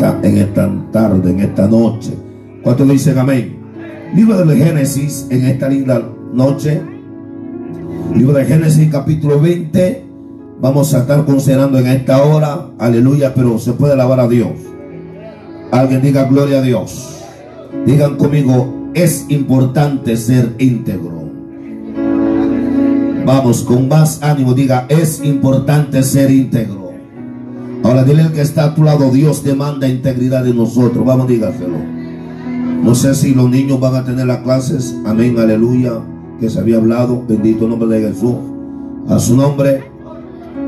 en esta tarde, en esta noche. ¿Cuántos dicen amén? Libro de Génesis en esta linda noche. Libro de Génesis capítulo 20. Vamos a estar considerando en esta hora. Aleluya, pero se puede alabar a Dios. Alguien diga gloria a Dios. Digan conmigo, es importante ser íntegro. Vamos, con más ánimo, diga, es importante ser íntegro. Ahora dile al que está a tu lado, Dios demanda integridad de nosotros. Vamos, dígaselo. No sé si los niños van a tener las clases. Amén, aleluya. Que se había hablado. Bendito el nombre de Jesús. A su nombre.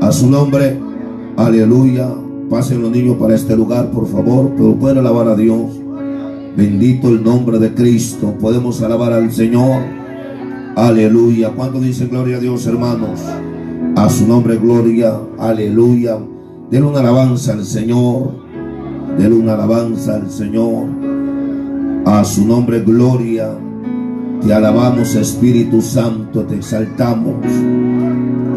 A su nombre. Aleluya. Pasen los niños para este lugar, por favor. Pero pueden alabar a Dios. Bendito el nombre de Cristo. Podemos alabar al Señor. Aleluya. ¿Cuánto dice gloria a Dios, hermanos? A su nombre, gloria. Aleluya. Denle una alabanza al Señor. Denle una alabanza al Señor. A su nombre, gloria. Te alabamos, Espíritu Santo. Te exaltamos.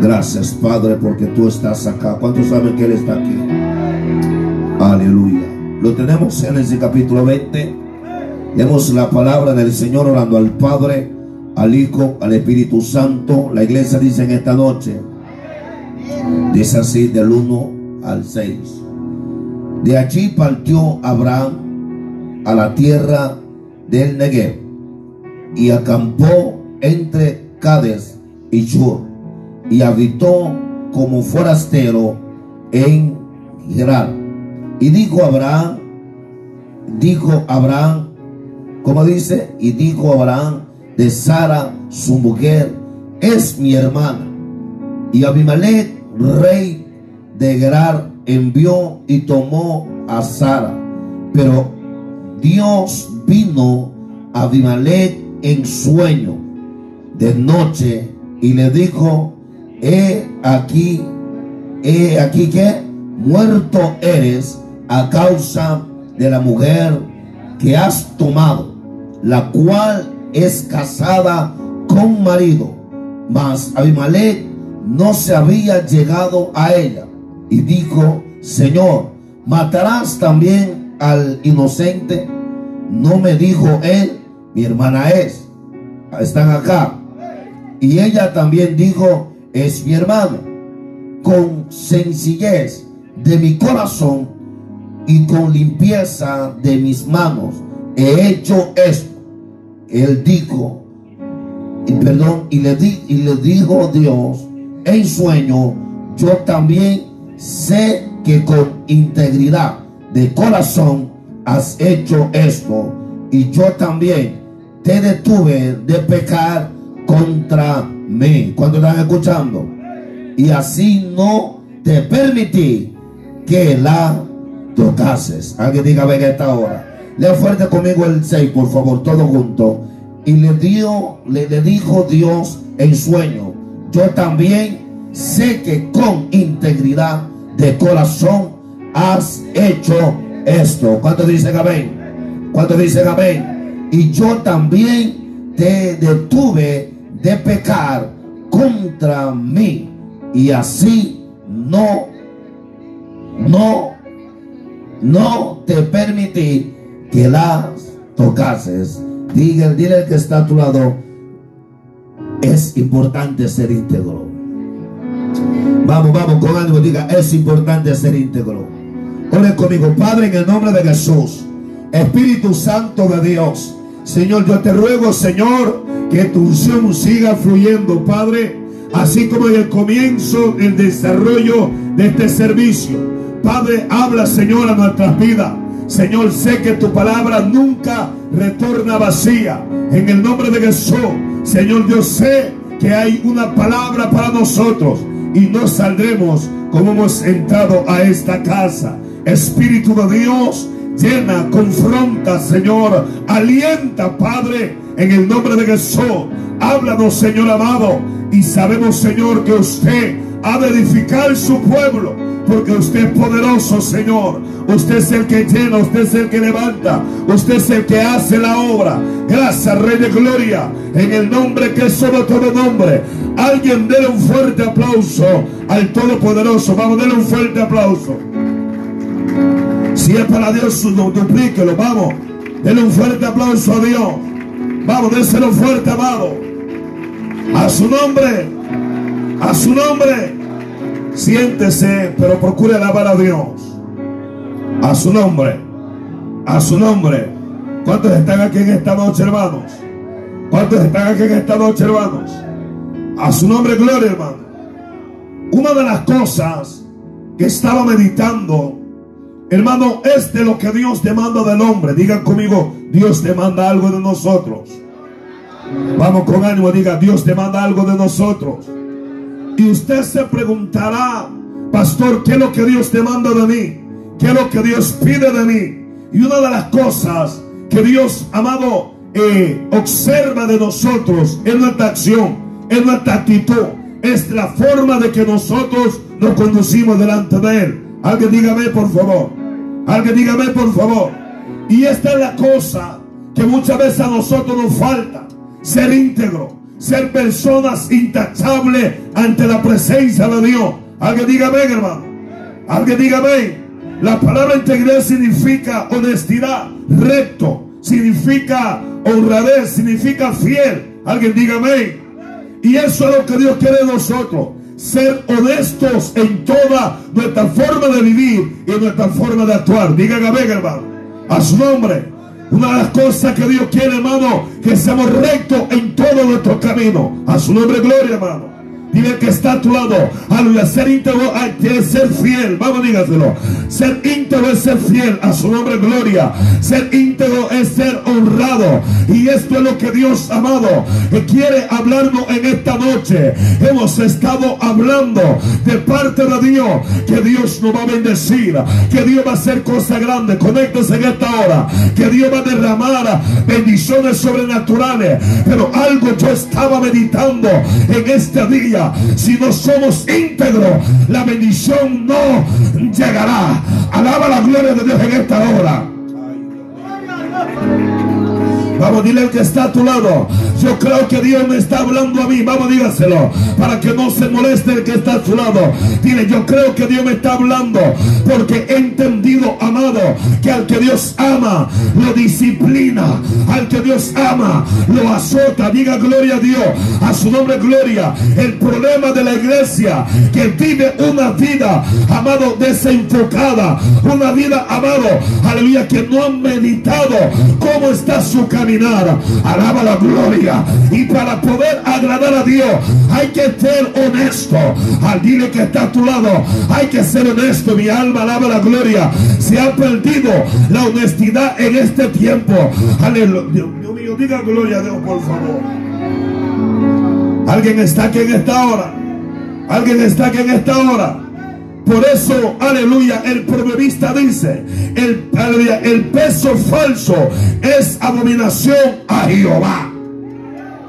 Gracias, Padre, porque tú estás acá. ¿Cuántos saben que Él está aquí? Aleluya. Lo tenemos en ese capítulo 20. Leemos la palabra del Señor orando al Padre, al Hijo, al Espíritu Santo. La iglesia dice en esta noche. Dice así del 1 al 6. De allí partió Abraham a la tierra del Negev y acampó entre Cades y Shur y habitó como forastero en Gerar. Y dijo Abraham, dijo Abraham, como dice, y dijo Abraham de Sara, su mujer, es mi hermana. Y Abimelech, rey de envió y tomó a Sara. Pero Dios vino a Abimelech en sueño de noche y le dijo, he aquí, he aquí que muerto eres a causa de la mujer que has tomado, la cual es casada con marido. Mas Abimelech no se había llegado a ella y dijo, Señor, ¿matarás también al inocente? No me dijo él, mi hermana es. Están acá. Y ella también dijo, es mi hermano. Con sencillez de mi corazón y con limpieza de mis manos he hecho esto. Él dijo, y perdón, y le, di, y le dijo Dios en sueño, yo también sé que con integridad de corazón has hecho esto, y yo también te detuve de pecar contra mí. Cuando están escuchando, y así no te permití que la tocases. Alguien diga, ven esta hora. Lea fuerte conmigo el 6, por favor, todo junto. Y le dio, le, le dijo Dios en sueño, yo también sé que con integridad de corazón has hecho esto. ¿Cuánto dicen amén? ¿Cuánto dicen amén? Y yo también te detuve de pecar contra mí. Y así no, no, no te permití que las tocases. Diga, dile al que está a tu lado, es importante ser íntegro. Vamos, vamos, con ánimo, diga, es importante ser íntegro. Ore conmigo, Padre, en el nombre de Jesús, Espíritu Santo de Dios. Señor, yo te ruego, Señor, que tu unción siga fluyendo, Padre, así como en el comienzo, el desarrollo de este servicio. Padre, habla, Señor, a nuestras vidas. Señor, sé que tu palabra nunca retorna vacía. En el nombre de Jesús, Señor, yo sé que hay una palabra para nosotros y no saldremos como hemos entrado a esta casa. Espíritu de Dios, llena, confronta, Señor, alienta, Padre, en el nombre de Jesús. Háblanos, Señor amado, y sabemos, Señor, que usted ha de edificar su pueblo, porque usted es poderoso, Señor. Usted es el que llena, usted es el que levanta, usted es el que hace la obra. Gracias, Rey de Gloria, en el nombre que es sobre todo nombre. Alguien déle un fuerte aplauso al Todopoderoso. Vamos, déle un fuerte aplauso. Si es para Dios, duplíquelo. Vamos. Denle un fuerte aplauso a Dios. Vamos, déselo fuerte, amado. A su nombre. A su nombre. Siéntese, pero procure alabar a Dios. A su nombre. A su nombre. ¿Cuántos están aquí en esta noche, hermanos? ¿Cuántos están aquí en esta noche, hermanos? A su nombre, gloria, hermano. Una de las cosas que estaba meditando, hermano, es de lo que Dios demanda del hombre. Digan conmigo, Dios demanda algo de nosotros. Vamos con ánimo, diga, Dios demanda algo de nosotros. Y usted se preguntará, pastor, ¿qué es lo que Dios demanda de mí? ¿Qué es lo que Dios pide de mí? Y una de las cosas que Dios, amado, eh, observa de nosotros en nuestra acción, en nuestra actitud, es la forma de que nosotros nos conducimos delante de Él. Alguien dígame, por favor. Alguien dígame, por favor. Y esta es la cosa que muchas veces a nosotros nos falta. Ser íntegro. Ser personas intachables ante la presencia de Dios. Alguien dígame, hermano. Alguien dígame. La palabra integridad significa honestidad, recto, significa honradez, significa fiel. Alguien dígame. Y eso es lo que Dios quiere de nosotros. Ser honestos en toda nuestra forma de vivir y nuestra forma de actuar. Digan amén, hermano. A su nombre. Una de las cosas que Dios quiere, hermano, que seamos rectos en todo nuestro camino. A su nombre, gloria, hermano. Dile que está a tu lado. Aleluya. Ser íntegro es ser fiel. Vamos, dígaselo. Ser íntegro es ser fiel a su nombre, gloria. Ser íntegro es ser honrado. Y esto es lo que Dios, amado, quiere hablarnos en esta noche. Hemos estado hablando de parte de Dios que Dios nos va a bendecir. Que Dios va a hacer cosas grandes. Conéctese en esta hora. Que Dios va a derramar bendiciones sobrenaturales. Pero algo yo estaba meditando en este día si no somos íntegros, la bendición no llegará. Alaba la gloria de Dios en esta hora. Vamos, dile al que está a tu lado. Yo creo que Dios me está hablando a mí. Vamos, dígaselo. Para que no se moleste el que está a tu lado. Dile, yo creo que Dios me está hablando. Porque he entendido, amado, que al que Dios ama, lo disciplina. Al que Dios ama, lo azota. Diga gloria a Dios. A su nombre, gloria. El problema de la iglesia que vive una vida, amado, desenfocada. Una vida, amado, aleluya, que no han meditado cómo está su camino Alaba la gloria. Y para poder agradar a Dios hay que ser honesto. Al dile que está a tu lado, hay que ser honesto. Mi alma alaba la gloria. Se ha perdido la honestidad en este tiempo. Aleluya. Dios mío, diga gloria a Dios, por favor. Alguien está aquí en esta hora. Alguien está aquí en esta hora. Por eso, aleluya, el proverbista dice, el, el peso falso es abominación a Jehová.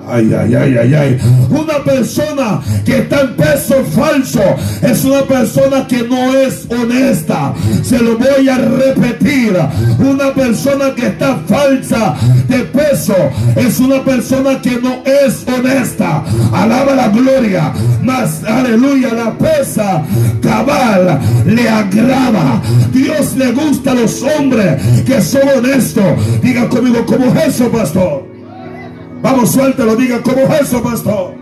Ay, ay, ay, ay, ay. Una persona que está en peso falso es una persona que no es honesta. Se lo voy a repetir. Una persona que está falsa de peso es una persona que no es honesta. Alaba la gloria. Mas, aleluya, la pesa cabal le agrada. Dios le gusta a los hombres que son honestos. Diga conmigo, ¿cómo es eso, pastor? Vamos, suéltelo, diga, ¿cómo es eso, pastor?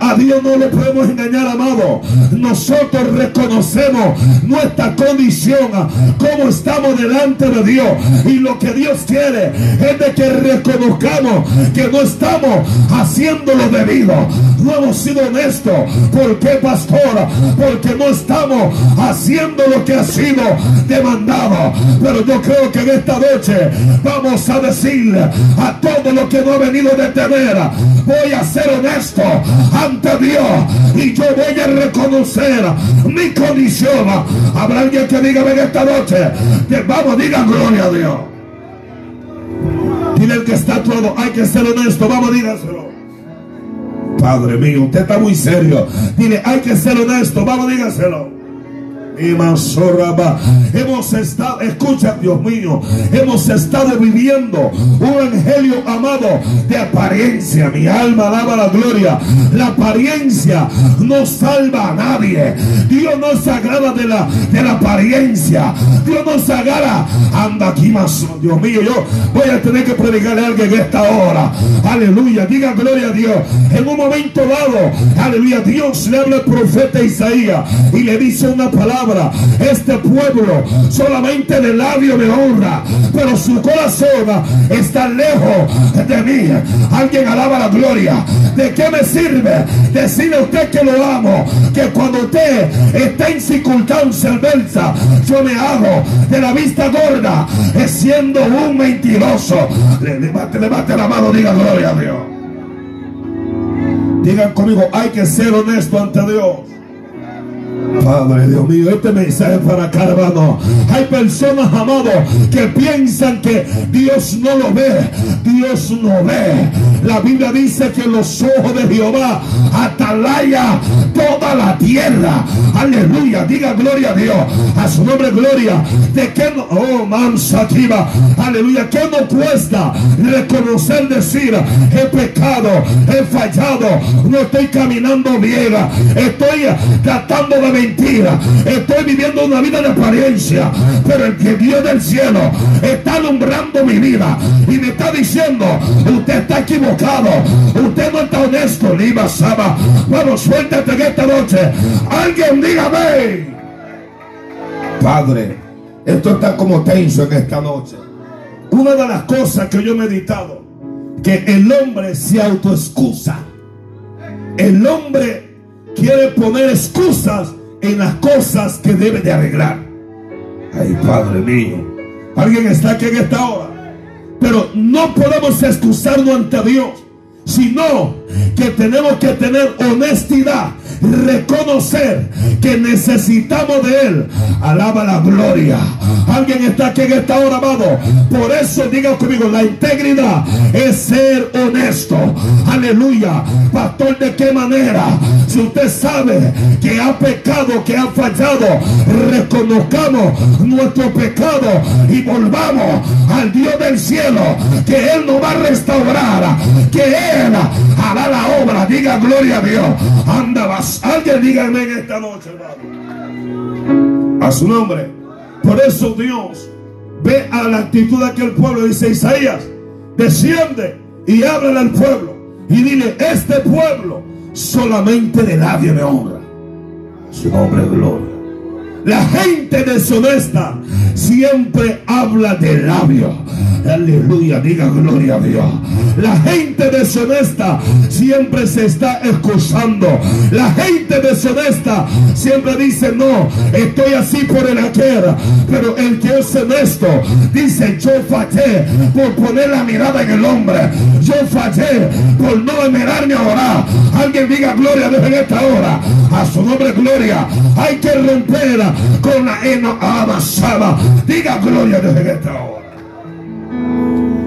A Dios no le podemos engañar, amado. Nosotros reconocemos nuestra condición, cómo estamos delante de Dios. Y lo que Dios quiere es de que reconozcamos que no estamos haciendo lo debido. No hemos sido honestos. ¿Por qué, pastor? Porque no estamos haciendo lo que ha sido demandado. Pero yo creo que en esta noche vamos a decirle a todo lo que no ha venido de tener, voy a ser honesto Dios y yo voy a reconocer mi condición. Habrá alguien que diga en esta noche, vamos, diga gloria a Dios. Dile el que está todo, hay que ser honesto, vamos, dígaselo. Padre mío, usted está muy serio. Dile, hay que ser honesto, vamos, dígaselo. Hemos estado, escucha Dios mío, hemos estado viviendo un evangelio amado de apariencia. Mi alma alaba la gloria. La apariencia no salva a nadie. Dios no se agrada de la, de la apariencia. Dios no se agrada. Anda aquí más. Dios mío, yo voy a tener que predicarle a alguien en esta hora. Aleluya. Diga gloria a Dios. En un momento dado, aleluya, Dios le habla al profeta Isaías y le dice una palabra. Este pueblo solamente de labio me honra, pero su corazón está lejos de mí. Alguien alaba la gloria. ¿De qué me sirve decirle a usted que lo amo? Que cuando usted está en circunstancia adversa, yo me hago de la vista gorda, es siendo un mentiroso. Levante, levante la mano, diga gloria a Dios. Digan conmigo, hay que ser honesto ante Dios. Padre Dios mío, este mensaje es para acá, hermano. Hay personas, amados, que piensan que Dios no lo ve. Dios no ve. La Biblia dice que los ojos de Jehová atalaya toda la tierra. Aleluya. Diga gloria a Dios. A su nombre, gloria. De que no, oh, mansativa. Aleluya. Que no cuesta reconocer, decir, he pecado, he fallado, no estoy caminando bien, estoy tratando de mentira. Estoy viviendo una vida de apariencia. Pero el que Dios del cielo está alumbrando mi vida y me está diciendo, usted está equivocado. Usted no está honesto. Lima Saba. Vamos, suéltate en esta noche. Alguien dígame. Padre, esto está como tenso en esta noche. Una de las cosas que yo he meditado, que el hombre se autoexcusa. El hombre quiere poner excusas en las cosas que debe de arreglar. Ay, Padre mío. Alguien está aquí en esta hora. Pero no podemos excusarnos ante Dios, sino que tenemos que tener honestidad reconocer que necesitamos de Él. Alaba la gloria. Alguien está aquí en esta hora, amado. Por eso diga conmigo, la integridad es ser honesto. Aleluya. Pastor, ¿de qué manera? Si usted sabe que ha pecado, que ha fallado, reconozcamos nuestro pecado y volvamos al Dios del cielo, que Él nos va a restaurar, que Él hará la obra. Diga gloria a Dios. Anda, Alguien dígame en esta noche. A su nombre. Por eso Dios ve a la actitud de aquel pueblo. Dice Isaías, desciende y háblale al pueblo. Y dile, este pueblo solamente de labio me honra. Su nombre, gloria. La gente deshonesta siempre habla de labio. Aleluya, diga gloria a Dios. La gente deshonesta siempre se está excusando. La gente deshonesta siempre dice, no, estoy así por el aquel. Pero el que es honesto dice, yo fallé por poner la mirada en el hombre. Yo fallé por no mirarme a orar. Alguien diga gloria a Dios en esta hora. A su nombre gloria. Hay que romper con la heno amasada. Diga gloria a Dios en esta hora.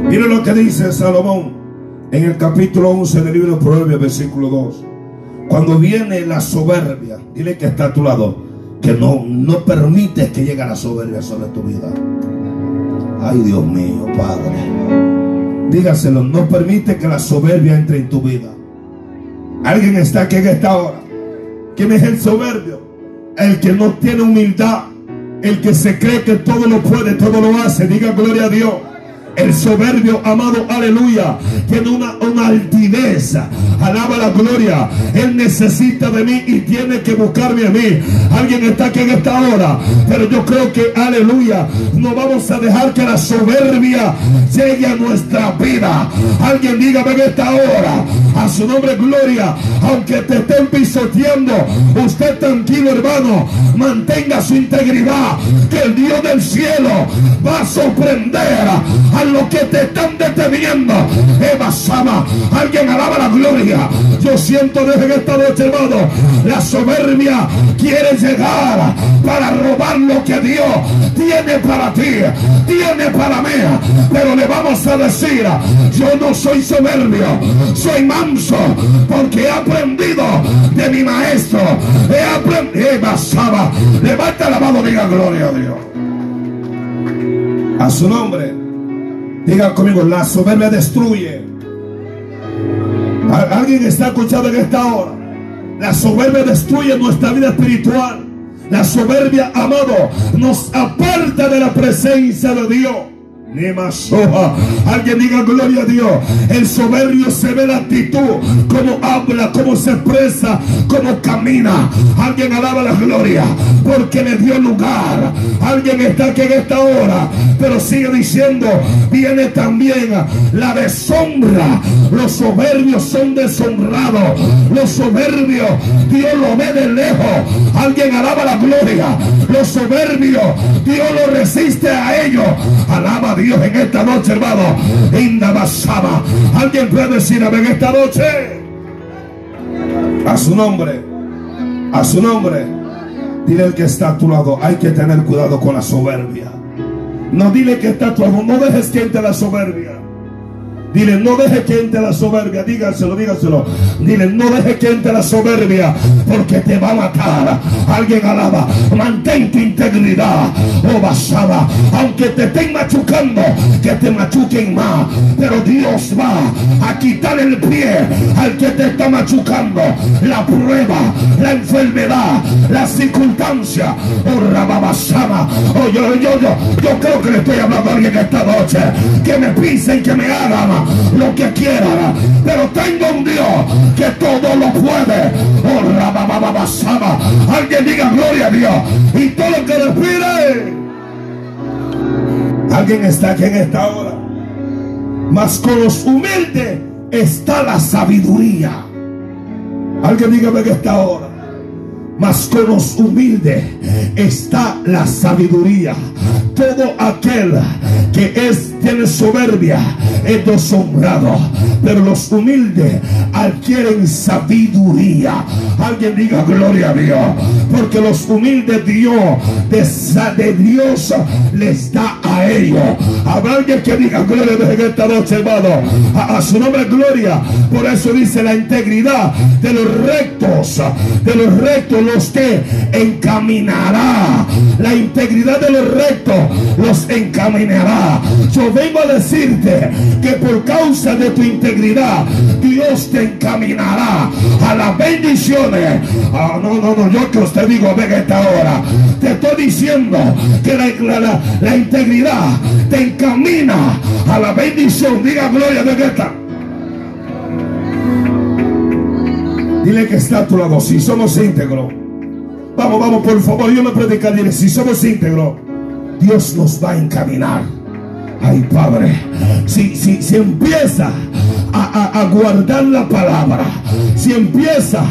Mire lo que dice Salomón en el capítulo 11 del libro de Proverbios, versículo 2. Cuando viene la soberbia, dile que está a tu lado, que no, no permites que llegue la soberbia sobre tu vida. Ay, Dios mío, Padre. Dígaselo, no permite que la soberbia entre en tu vida. Alguien está aquí en esta hora. ¿Quién es el soberbio? El que no tiene humildad. El que se cree que todo lo puede, todo lo hace. Diga gloria a Dios. El soberbio, amado, aleluya, tiene una, una altivez. Alaba la gloria. Él necesita de mí y tiene que buscarme a mí. Alguien está aquí en esta hora. Pero yo creo que, aleluya, no vamos a dejar que la soberbia llegue a nuestra vida. Alguien dígame en esta hora. A su nombre, gloria. Aunque te estén pisoteando, usted tranquilo, hermano. Mantenga su integridad. Que el Dios del cielo va a sorprender a lo que te están deteniendo. Eva Sama, alguien alaba la gloria. Yo siento desde esta noche, hermano, la soberbia quiere llegar para robar lo que Dios tiene para ti, tiene para mí. Pero le vamos a decir, yo no soy soberbio, soy más porque he aprendido de mi maestro. He aprendido. basaba. Levanta la mano, diga gloria a Dios. A su nombre. Diga conmigo, la soberbia destruye. Alguien está escuchando en esta hora. La soberbia destruye nuestra vida espiritual. La soberbia, amado, nos aparta de la presencia de Dios. Alguien diga gloria a Dios. El soberbio se ve la actitud, cómo habla, cómo se expresa, cómo camina. Alguien alaba la gloria porque le dio lugar. Alguien está aquí en esta hora, pero sigue diciendo, viene también la deshonra. Los soberbios son deshonrados. Los soberbios, Dios lo ve de lejos. Alguien alaba la gloria. Los soberbios, Dios lo resiste a ellos. Alaba a Dios. Dios en esta noche, hermano. Basaba. Alguien puede decir en esta noche. A su nombre. A su nombre. Dile el que está a tu lado. Hay que tener cuidado con la soberbia. No dile que está a tu lado. No dejes que entre la soberbia. Dile, no deje que entre la soberbia. Dígaselo, dígaselo. Dile, no deje que entre la soberbia. Porque te va a matar. Alguien alaba. Mantén tu integridad. Oh, basada. Aunque te estén machucando, que te machuquen más. Pero Dios va a quitar el pie al que te está machucando. La prueba, la enfermedad, la circunstancia. Oh, rababasama. Oh, yo, yo, yo, yo creo que le estoy hablando a alguien esta noche. Que me pisen, que me hagan lo que quiera, pero tengo un Dios que todo lo puede. Oh, Alguien diga gloria a Dios y todo lo que respire. Alguien está aquí en esta hora. Mas con los humildes está la sabiduría. Alguien dígame en esta hora. Mas con los humildes está la sabiduría. Todo aquel que es tiene soberbia es deshonrado, pero los humildes adquieren sabiduría. Alguien diga gloria a Dios, porque los humildes Dios de, Dios les da a ellos. Habrá alguien que diga gloria a Dios en esta noche, hermano. A, a su nombre gloria. Por eso dice la integridad de los rectos, de los rectos los que encaminará. La integridad de los rectos los encaminará. Yo vengo a decirte que por causa de tu integridad, Dios te encaminará a las bendiciones. Ah, no, no, no, yo que usted digo, venga esta hora. Te estoy diciendo que la, la, integridad te encamina a la bendición. Diga gloria de esta. Dile que está a tu lado. Si somos íntegros. Vamos, vamos, por favor. Yo me predicar. Dile, si somos íntegros, Dios nos va a encaminar. Ay, Padre, si, si, si empieza a, guardar la palabra, si empieza,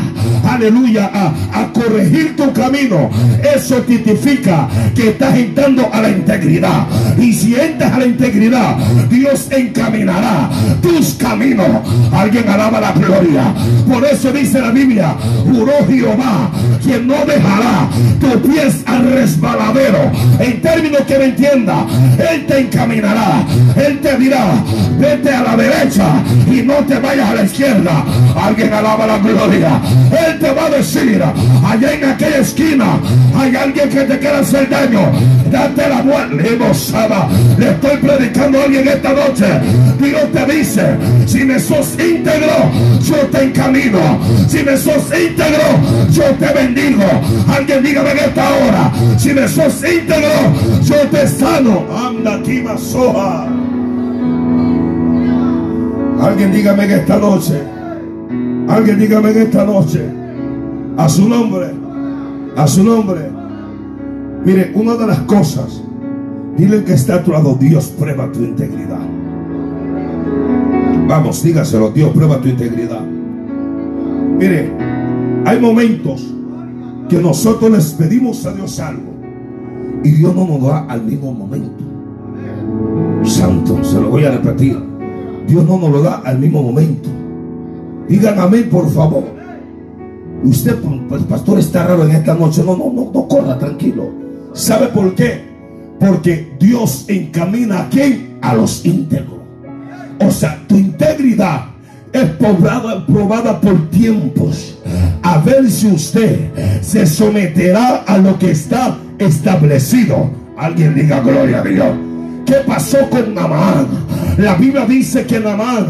aleluya, a, corregir tu camino, eso tipifica que estás entrando a la integridad. Y si entras a la integridad, Dios encaminará tus caminos. Alguien alaba la gloria. Por eso dice la Biblia, juró Jehová, quien no dejará tus pies al resbaladero. En términos que me entienda, Él te encaminará él te dirá, vete a la derecha y no te vayas a la izquierda. Alguien alaba la gloria. Él te va a decir, allá en aquella esquina hay alguien que te quiere hacer daño. Date la vuelta. Le estoy predicando a alguien esta noche. Dios te dice, si me sos íntegro, yo te encamino. Si me sos íntegro, yo te bendigo. Alguien dígame en esta hora, si me sos íntegro, yo te sano. Anda aquí, maso. Alguien dígame en esta noche. Alguien dígame en esta noche. A su nombre. A su nombre. Mire, una de las cosas. Dile que está a tu lado. Dios prueba tu integridad. Vamos, dígaselo. Dios prueba tu integridad. Mire, hay momentos que nosotros les pedimos a Dios algo. Y Dios no nos da al mismo momento. Santo, se lo voy a repetir. Dios no nos lo da al mismo momento. Digan amén, por favor. Usted, pues, pastor, está raro en esta noche. No, no, no, no corra, tranquilo. ¿Sabe por qué? Porque Dios encamina a quién? A los íntegros. O sea, tu integridad es probada, probada por tiempos. A ver si usted se someterá a lo que está establecido. Alguien diga gloria a Dios. ¿Qué pasó con Namán? La Biblia dice que Namán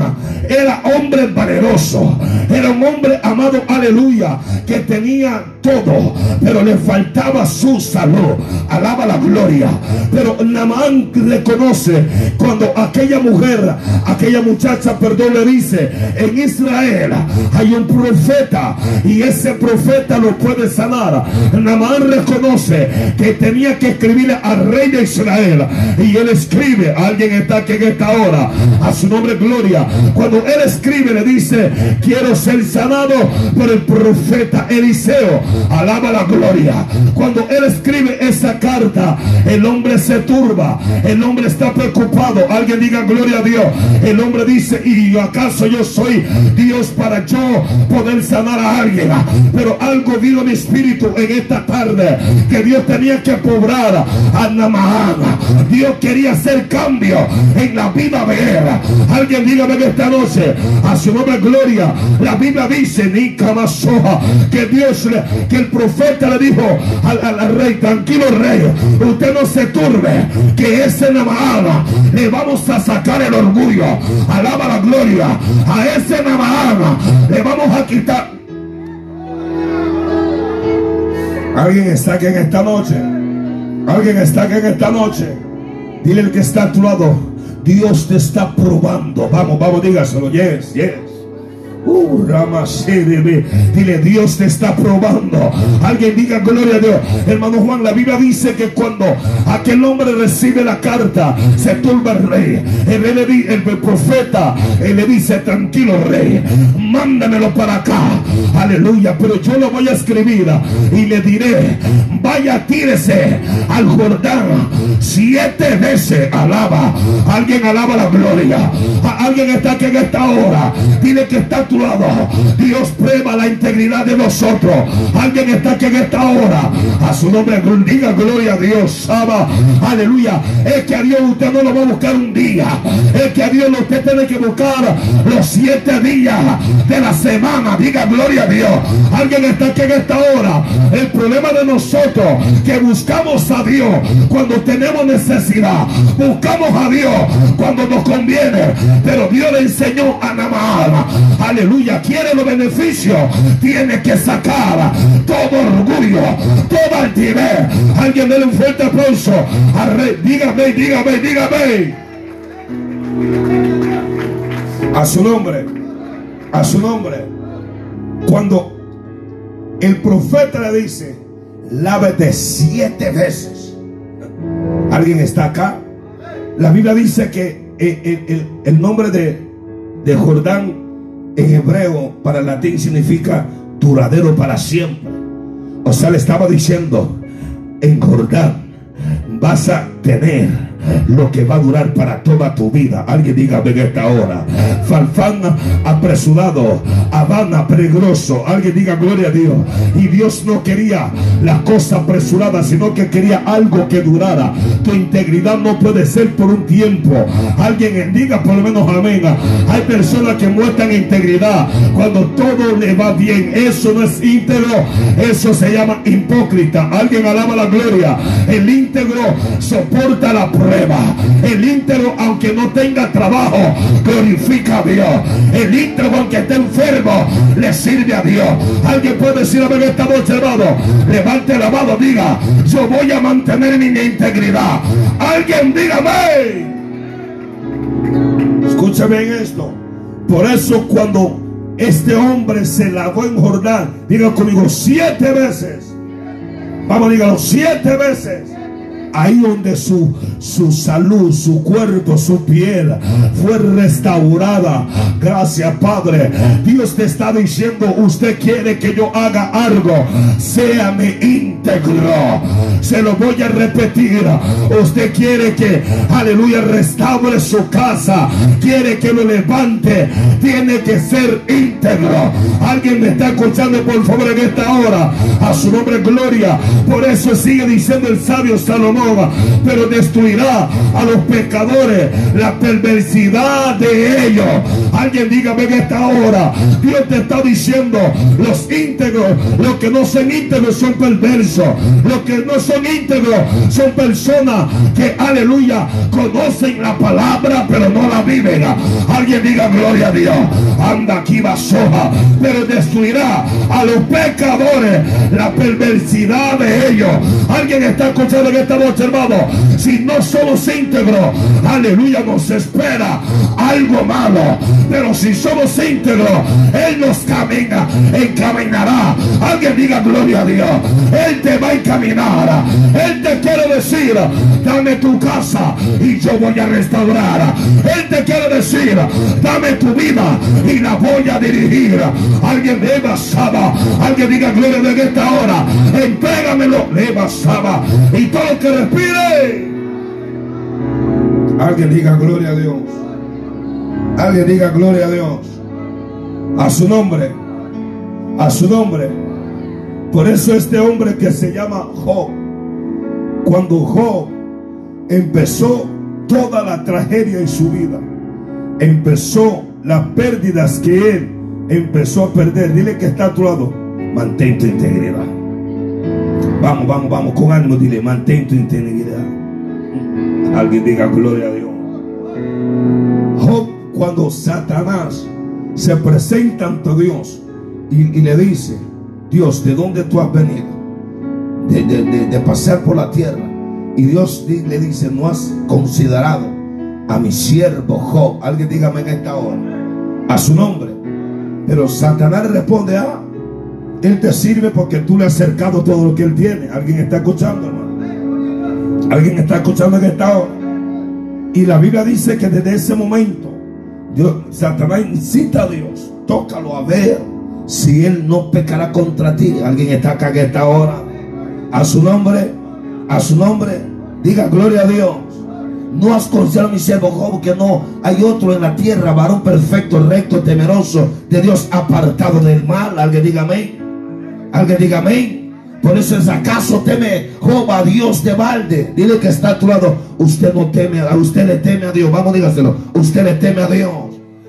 era hombre valeroso, era un hombre amado, aleluya, que tenía todo, pero le faltaba su salud. Alaba la gloria. Pero Namán reconoce cuando aquella mujer, aquella muchacha, perdón, le dice, en Israel hay un profeta y ese profeta lo puede sanar. Namán reconoce que tenía que escribirle al rey de Israel y él escribe, alguien está aquí en esta hora, a su nombre gloria. Cuando él escribe le dice, quiero ser sanado por el profeta Eliseo Alaba la gloria. Cuando él escribe esa carta, el hombre se turba. El hombre está preocupado. Alguien diga gloria a Dios. El hombre dice, ¿y acaso yo soy Dios para yo poder sanar a alguien? Pero algo vino mi espíritu en esta tarde que Dios tenía que pobrar a Namahán. Dios quería hacer cambio en la vida de él. Alguien dígame que esta noche a su nombre gloria. La Biblia dice, ni soja que Dios, que el profeta le dijo al, rey, tranquilo rey, usted no se turbe, que ese Namaana le vamos a sacar el orgullo, alaba la gloria, a ese Namaana le vamos a quitar. Alguien está aquí en esta noche. Alguien está aquí en esta noche. Dile el que está a tu lado. Dios te está probando. Vamos, vamos, dígaselo. Yes, yes. Uh, Dile, Dios te está probando. Alguien diga gloria a Dios. Hermano Juan, la Biblia dice que cuando aquel hombre recibe la carta, se turba el rey. El, el, el profeta él le dice, tranquilo rey, mándamelo para acá. Aleluya. Pero yo lo voy a escribir y le diré, vaya, tírese al Jordán siete veces. Alaba. Alguien alaba la gloria. Alguien está aquí en esta hora. Dile que está Dios prueba la integridad de nosotros. Alguien está aquí en esta hora. A su nombre, diga gloria a Dios. Aleluya. Es que a Dios usted no lo va a buscar un día. Es que a Dios usted tiene que buscar los siete días de la semana. Diga gloria a Dios. Alguien está aquí en esta hora. El problema de nosotros que buscamos a Dios cuando tenemos necesidad. Buscamos a Dios cuando nos conviene. Pero Dios le enseñó a Namar. Aleluya aleluya, quiere los beneficios, tiene que sacar todo orgullo, toda altivez. Alguien déle un fuerte aplauso. Dígame, dígame, dígame. A su nombre, a su nombre. Cuando el profeta le dice, lávete siete veces. ¿Alguien está acá? La Biblia dice que el, nombre de Jordán en hebreo para latín significa duradero para siempre. O sea, le estaba diciendo, en vas a tener lo que va a durar para toda tu vida. Alguien diga en esta hora. Falfán apresurado, Habana peligroso. Alguien diga gloria a Dios. Y Dios no quería la cosa apresurada, sino que quería algo que durara. Tu integridad no puede ser por un tiempo. Alguien diga por lo menos amén. Hay personas que muestran integridad cuando todo le va bien. Eso no es íntegro, eso se llama hipócrita. Alguien alaba la gloria. El íntegro soporta la prueba el íntegro, aunque no tenga trabajo, glorifica a Dios. El íntegro, aunque esté enfermo, le sirve a Dios. Alguien puede decir a esta noche, hermano. Levante la mano, diga: Yo voy a mantener mi integridad. Alguien dígame. Escúchame en esto. Por eso, cuando este hombre se lavó en Jordán, diga conmigo siete veces. Vamos, dígalo siete veces ahí donde su, su salud, su cuerpo, su piel fue restaurada. Gracias, Padre. Dios te está diciendo, usted quiere que yo haga algo. Sea mi íntegro. Se lo voy a repetir. Usted quiere que, aleluya, restaure su casa. Quiere que lo levante. Tiene que ser íntegro. Alguien me está escuchando, por favor, en esta hora. A su nombre, gloria. Por eso sigue diciendo el sabio Salomón Pero destruirá a los pecadores la perversidad de ellos. Alguien dígame en esta hora, Dios te está diciendo, los íntegros, los que no son íntegros son perversos, los que no son íntegros son personas que, aleluya, conocen la palabra, pero no la viven. Alguien diga gloria a Dios. Anda aquí soja, pero destruirá a los pecadores la perversidad de ellos. Alguien está escuchando en esta hermano. Si no somos íntegros, aleluya, nos espera algo malo. Pero si somos íntegros, Él nos camina, encaminará. Alguien diga gloria a Dios. Él te va a encaminar. Él te quiere decir, dame tu casa y yo voy a restaurar. Él te quiere decir, dame tu vida y la voy a dirigir. Alguien le basaba, alguien diga gloria de esta hora. Entrégamelo, le basaba. Y todo lo que Alguien diga gloria a Dios. Alguien diga gloria a Dios. A su nombre. A su nombre. Por eso este hombre que se llama Job. Cuando Job empezó toda la tragedia en su vida. Empezó las pérdidas que él empezó a perder. Dile que está a tu lado. Mantén tu integridad. Vamos, vamos, vamos, con ánimo, dile, mantén tu integridad. Alguien diga gloria a Dios. Job, cuando Satanás se presenta ante Dios y, le dice, Dios, ¿de dónde tú has venido? De, pasar por la tierra. Y Dios le dice, no has considerado a mi siervo Job. Alguien dígame en esta hora. A su nombre. Pero Satanás responde, ah, él te sirve porque tú le has acercado todo lo que él tiene. ¿Alguien está escuchando, hermano? ¿Alguien está escuchando en esta hora? Y la Biblia dice que desde ese momento Dios, Satanás incita a Dios, tócalo a ver si él no pecará contra ti. Alguien está acá en esta hora. A su nombre, a su nombre, diga gloria a Dios. No has conocido a mi siervo Job, que no hay otro en la tierra, varón perfecto, recto, temeroso de Dios, apartado del mal. Alguien diga amén. Alguien diga amén. Por eso es acaso teme Job Dios de balde. Dile que está a tu lado. Usted no teme a usted le teme a Dios. Vamos, dígaselo. Usted le teme a Dios.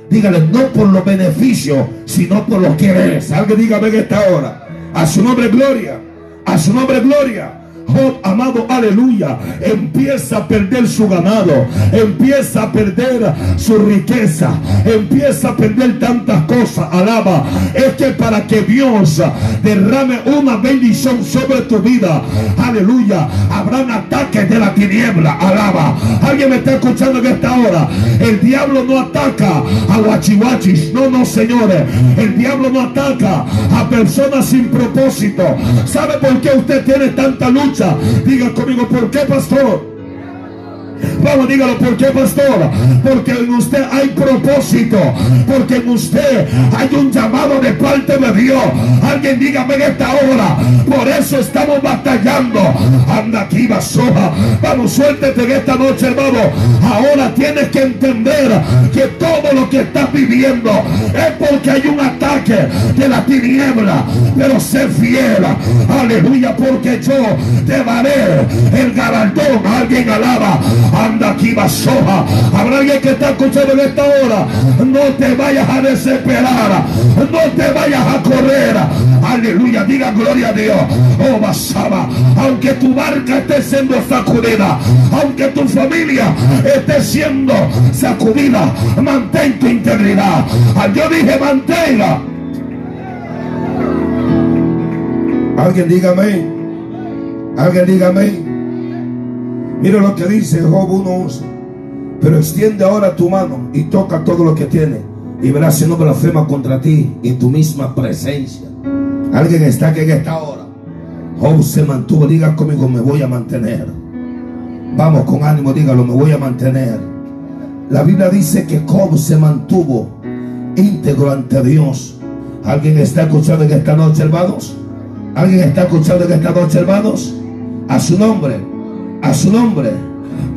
Dígale, no por los beneficios, sino por lo que es. Alguien dígame en esta hora. A su nombre gloria. A su nombre gloria. Job, amado, aleluya, empieza a perder su ganado, empieza a perder su riqueza, empieza a perder tantas cosas, alaba. Es que para que Dios derrame una bendición sobre tu vida, aleluya, habrán ataques de la tiniebla, alaba. Alguien me está escuchando en esta hora. El diablo no ataca a guachihuachis, no, no, señores. El diablo no ataca a personas sin propósito. ¿Sabe por qué usted tiene tanta lucha? Diga conmigo, ¿por qué, pastor? Vamos, dígalo, ¿por qué, pastor? Porque en usted hay propósito. Porque en usted hay un llamado de parte de Dios. Alguien dígame en esta hora. Por eso estamos batallando. Anda aquí, basoja. Vamos, suéltete en esta noche, hermano. Ahora tienes que entender que todo lo que estás viviendo es porque hay un ataque de la tiniebla. Pero sé fiel. Aleluya, porque yo te daré el galardón. Alguien alaba Anda aquí, basoja. Habrá alguien que está escuchando en esta hora. No te vayas a desesperar. No te vayas a correr. Aleluya. Diga gloria a Dios. Oh, basaba. Aunque tu barca esté siendo sacudida. Aunque tu familia esté siendo sacudida. Mantén tu integridad. Yo dije mantenga. Alguien dígame. Alguien dígame. Mira lo que dice Job 1.11. Pero extiende ahora tu mano y toca todo lo que tiene. Y verás si no blasfema contra ti en tu misma presencia. Alguien está aquí en esta hora. Job se mantuvo. Diga conmigo, me voy a mantener. Vamos con ánimo, dígalo, me voy a mantener. La Biblia dice que Job se mantuvo íntegro ante Dios. ¿Alguien está escuchando en esta noche, hermanos? ¿Alguien está escuchando en esta noche, hermanos? A su nombre a su nombre.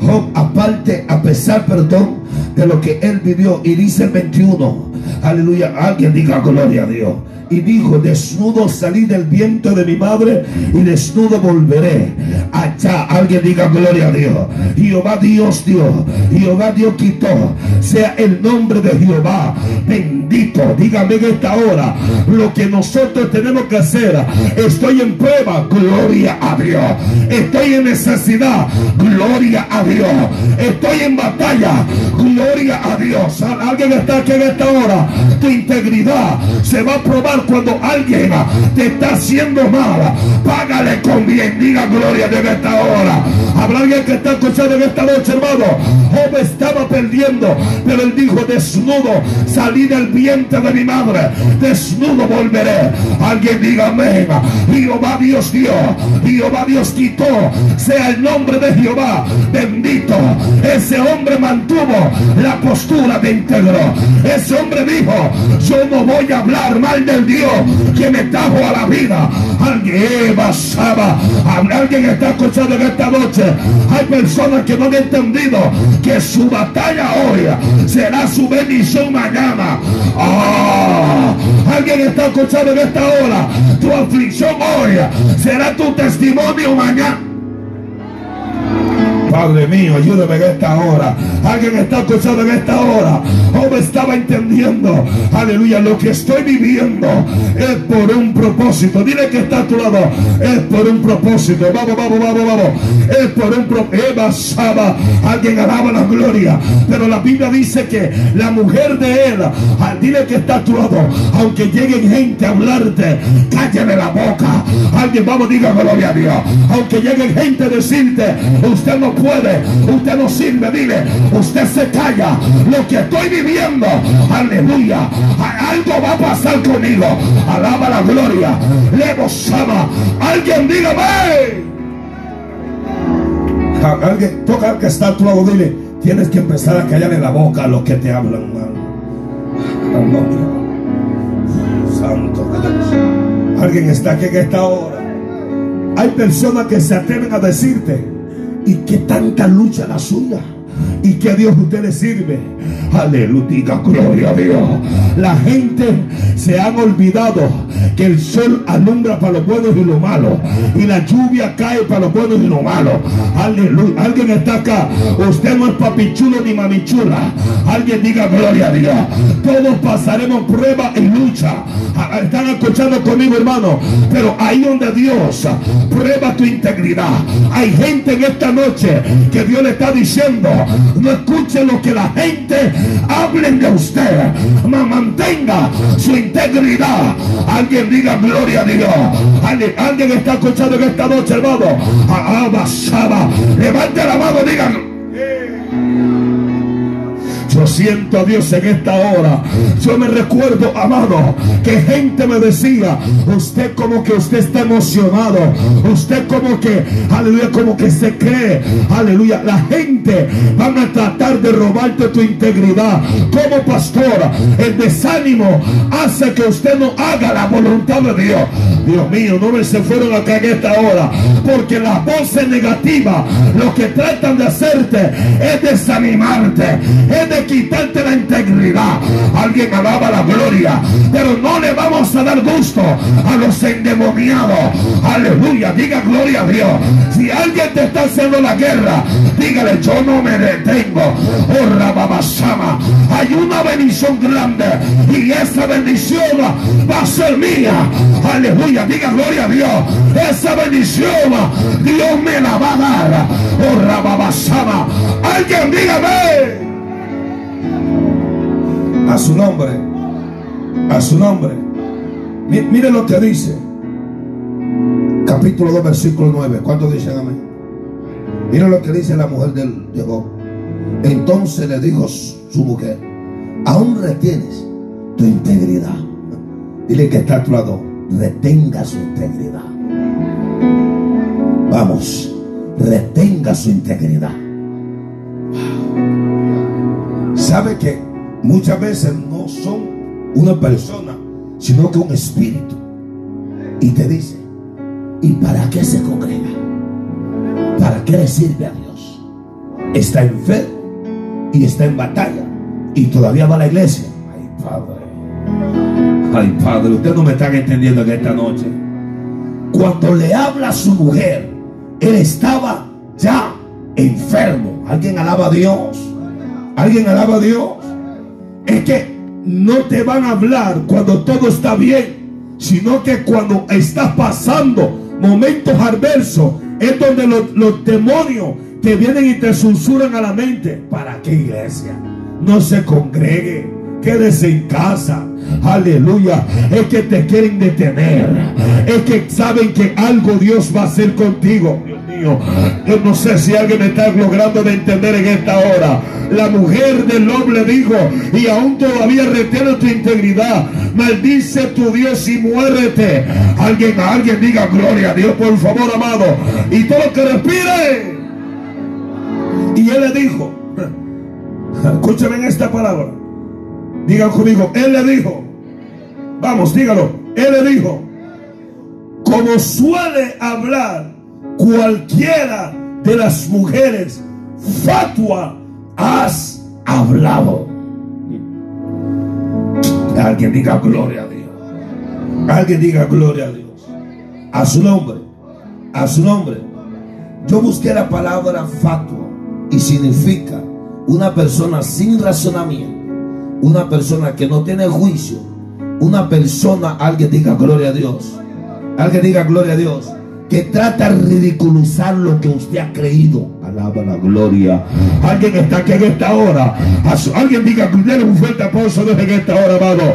Job, aparte, a pesar, perdón, de lo que él vivió. Y dice el 21, aleluya, alguien diga gloria a Dios. y dijo, desnudo salí del viento de mi madre y desnudo volveré. Allá, alguien diga gloria a Dios. Jehová Dios dio, Jehová Dios quitó. Sea el nombre de Jehová bendito. Dígame en esta hora lo que nosotros tenemos que hacer. Estoy en prueba, gloria a Dios. Estoy en necesidad, gloria a Dios. Estoy en batalla, gloria a Dios. Alguien está aquí en esta hora. Tu integridad se va a probar cuando alguien te está haciendo mal. Págale con bien, diga gloria de esta hora. Habrá alguien que está escuchando en esta noche, hermano. Job estaba perdiendo, pero él dijo: Desnudo salí del vientre de mi madre, desnudo volveré. Alguien diga amén. Jehová Dios dio, Jehová Dios quitó. Sea el nombre de Jehová bendito. Ese hombre mantuvo la postura de íntegro. Ese hombre dijo: Yo no voy a hablar mal del Dios que me trajo a la vida. Alguien basaba. Alguien está escuchando en esta noche. Hay personas que no han entendido que su batalla hoy será su bendición mañana. Ah, alguien está escuchando en esta hora. Tu aflicción hoy será tu testimonio mañana. Padre mío, ayúdame en esta hora. Alguien está escuchando en esta hora. O me estaba entendiendo. Aleluya. Lo que estoy viviendo es por un propósito. Dile que está a tu lado. Es por un propósito. Vamos, vamos, vamos, vamos. Es por un propósito. Alguien alaba la gloria. Pero la Biblia dice que la mujer de él. Ah, dile que está a tu lado. Aunque lleguen gente a hablarte, cállale la boca. Alguien, vamos, diga gloria a Dios. Aunque lleguen gente a decirte, usted no puede usted no sirve, dile, usted se calla. Lo que estoy viviendo, aleluya, algo va a pasar conmigo. Alaba la gloria, le sama. Alguien dígame. Alguien toca al que está tu lado, dile, tienes que empezar a callar en la boca a los que te hablan mal. Santo. Alguien está aquí en esta hora. Hay personas que se atreven a decirte, y que tanta lucha la suya y que a Dios usted le sirve. Aleluya, gloria a Dios. La gente se han olvidado que el sol alumbra para los buenos y los malos. Y la lluvia cae para los buenos y los malos. Aleluya. Alguien está acá. Usted no es papichulo ni mamichula. Alguien diga gloria a Dios. Todos pasaremos prueba y lucha. Están escuchando conmigo, hermano. Pero ahí donde Dios prueba tu integridad. Hay gente en esta noche que Dios le está diciendo no escuche lo que la gente hablen de usted. mantenga su integridad. Alguien diga gloria a Dios. Alguien, está escuchando en esta noche, hermano. Levante la mano, digan. Yo siento a Dios en esta hora. Yo me recuerdo, amado, que gente me decía, usted como que usted está emocionado. Usted como que, aleluya, como que se cree. Aleluya. La gente van a tratar de robarte tu integridad. Como pastor, el desánimo hace que usted no haga la voluntad de Dios. Dios mío, no me se fueron acá en esta hora. Porque las voces negativas lo que tratan de hacerte es desanimarte. Es de quitarte la integridad. Alguien alaba la gloria, pero no le vamos a dar gusto a los endemoniados. Aleluya, diga gloria a Dios. Si alguien te está haciendo la guerra, dígale, yo no me detengo. Oh, Rababasama, hay una bendición grande y esa bendición va a ser mía. Aleluya, diga gloria a Dios. Esa bendición Dios me la va a dar. Oh, Rababasama, alguien dígame a su nombre, a su nombre. Mire lo que dice. Capítulo 2, versículo 9. ¿Cuántos dicen amén? Mire lo que dice la mujer de Entonces le dijo su mujer, aún retienes tu integridad. Dile que está a tu lado, retenga su integridad. Vamos, retenga su integridad. ¿Sabe que muchas veces no son una persona, sino que un espíritu. Y te dice, ¿y para qué se congrega? ¿Para qué le sirve a Dios? Está enfermo y está en batalla y todavía va a la iglesia. Ay, Padre. Ay, Padre, ustedes no me están entendiendo en esta noche. Cuando le habla a su mujer, él estaba ya enfermo. ¿Alguien alaba a Dios? ¿Alguien alaba a Dios? Es que no te van a hablar cuando todo está bien, sino que cuando estás pasando momentos adversos, es donde los, demonios te vienen y te susurran a la mente. ¿Para qué iglesia? No se congregue quédese en casa. Aleluya. Es que te quieren detener. Es que saben que algo Dios va a hacer contigo. Yo no sé si alguien me está logrando de entender en esta hora. La mujer del hombre dijo, y aún todavía retiene tu integridad. Maldice tu Dios y muérete. Alguien, alguien diga gloria a Dios, por favor, amado. Y todo lo que respire. Y él le dijo, escúchame en esta palabra. Digan conmigo, Él le dijo, vamos, dígalo, Él le dijo, como suele hablar cualquiera de las mujeres, fatua has hablado. Alguien diga gloria a Dios. Alguien diga gloria a Dios. A su nombre. A su nombre. Yo busqué la palabra fatua y significa una persona sin razonamiento una persona que no tiene juicio, una persona, alguien diga gloria a Dios, alguien diga gloria a Dios, que trata de ridiculizar lo que usted ha creído. Alaba la gloria. Alguien está aquí en esta hora. Alguien diga, denle un fuerte aplauso desde esta hora, amado.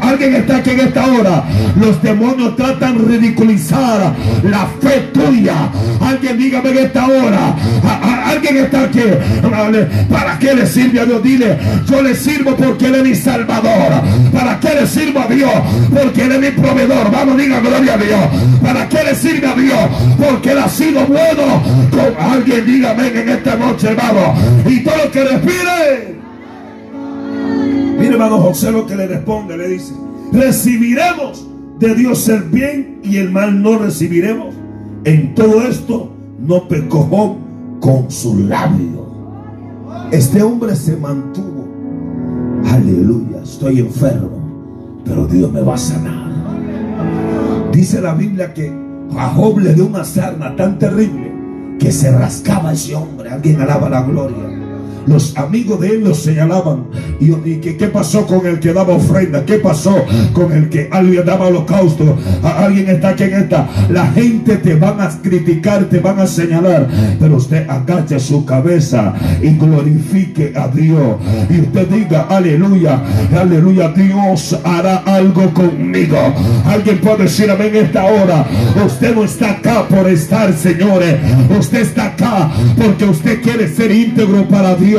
Alguien está aquí en esta hora. Los demonios tratan de ridiculizar la fe tuya. Alguien dígame en esta hora. Alguien está aquí. ¿Para qué le sirve a Dios? Dile, yo le sirvo porque Él es mi salvador. ¿Para qué le sirvo a Dios? Porque Él es mi proveedor. Vamos, diga gloria a Dios. ¿Para qué le sirve a Dios? porque Él ha sido bueno. Alguien dígame en esta noche, hermano. Y todo lo que respire. Mire, hermano José, lo que le responde, le dice: Recibiremos de Dios el bien y el mal no recibiremos. En todo esto no pecó con su labio. Este hombre se mantuvo. Aleluya, estoy enfermo, pero Dios me va a sanar. Dice la Biblia que a Job le dio una sarna tan terrible que se rascaba ese hombre. Alguien alaba la gloria. Los amigos de él lo señalaban. ¿Y, qué, pasó con el que daba ofrenda? ¿Qué pasó con el que alguien daba holocausto? alguien está aquí en esta. La gente te van a criticar, te van a señalar. Pero usted agache su cabeza y glorifique a Dios. Y usted diga, aleluya, aleluya, Dios hará algo conmigo. Alguien puede decir amén esta hora. Usted no está acá por estar, señores. Usted está acá porque usted quiere ser íntegro para Dios.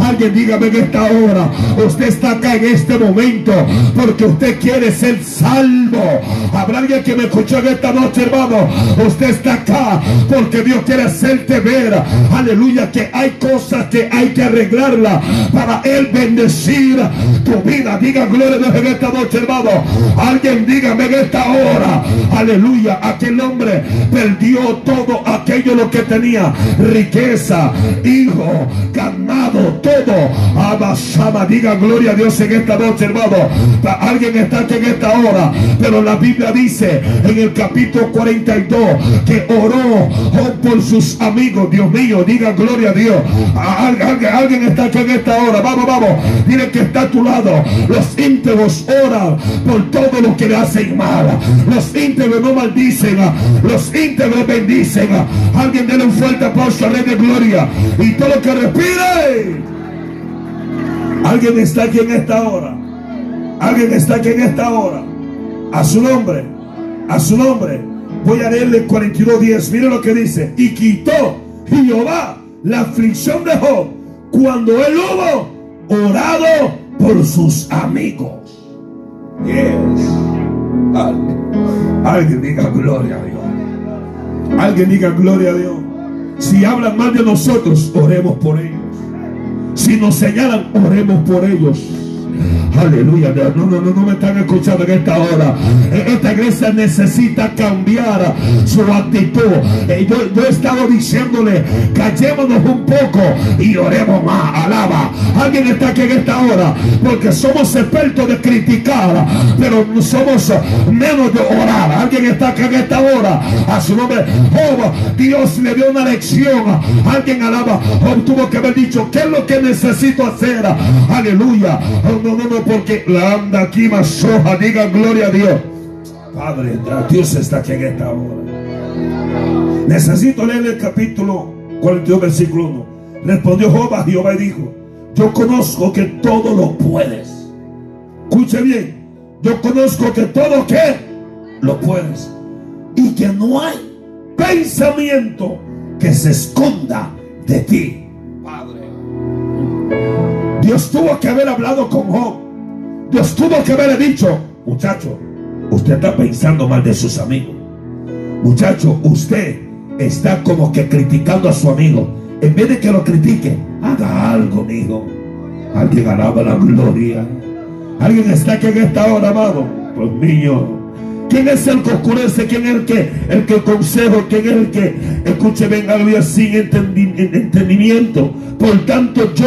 Alguien dígame en esta hora, usted está acá en este momento porque usted quiere ser salvo. Habrá alguien que me escuchó en esta noche, hermano. Usted está acá porque Dios quiere hacerte ver, aleluya, que hay cosas que hay que arreglarla para Él bendecir tu vida. Diga gloria a Dios en esta noche, hermano. Alguien dígame en esta hora, aleluya, aquel hombre perdió todo aquello lo que tenía, riqueza, hijo, ganado todo. Abasama, diga gloria a Dios en esta noche, hermano. Alguien está aquí en esta hora, pero la Biblia dice en el capítulo 42 que oró por sus amigos. Dios mío, diga gloria a Dios. Alguien, está aquí en esta hora. Vamos, vamos. Dile que está a tu lado. Los íntegros oran por todo lo que le hacen mal. Los íntegros no maldicen. Los íntegros bendicen. Alguien déle un fuerte aplauso a Rey de Gloria. Y todo lo que respire. Alguien está aquí en esta hora. Alguien está aquí en esta hora. A su nombre. A su nombre. Voy a leerle 42.10. Mire lo que dice. Y quitó Jehová la aflicción de Job cuando él hubo orado por sus amigos. Yes. Alguien, alguien diga gloria a Dios. Alguien diga gloria a Dios. Si hablan mal de nosotros, oremos por ellos. Si nos señalan, oremos por ellos. Aleluya. No, no, no, no me están escuchando en esta hora. Esta iglesia necesita cambiar su actitud. Eh, Yo, yo he estado diciéndole, callémonos un poco y oremos más. Alaba. Alguien está aquí en esta hora. Porque somos expertos de criticar, pero no somos menos de orar. Alguien está aquí en esta hora. A su nombre. Job, Dios le dio una lección. Alguien alaba. Job tuvo que haber dicho, ¿qué es lo que necesito hacer? Aleluya. Oh, no, no, no, porque la anda aquí más soja. Diga gloria a Dios. Padre, Dios está aquí en esta hora. Necesito leer el capítulo 42, versículo 1. Respondió Job a Jehová y dijo, yo conozco que todo lo puedes. Escuche bien, yo conozco que todo que lo puedes. Y que no hay pensamiento que se esconda de ti. Padre. Dios tuvo que haber hablado con Job. Dios tuvo que haberle dicho, muchacho, usted está pensando mal de sus amigos. Muchacho, usted está como que criticando a su amigo. En vez de que lo critique, haga algo, amigo. Alguien alaba la gloria. Alguien está aquí en esta hora, amado. Pues mío. ¿Quién es el que oscurece? ¿Quién es el que, el que consejo? ¿Quién es el que escuche, venga Dios sin entendi- entendimiento? Por tanto, yo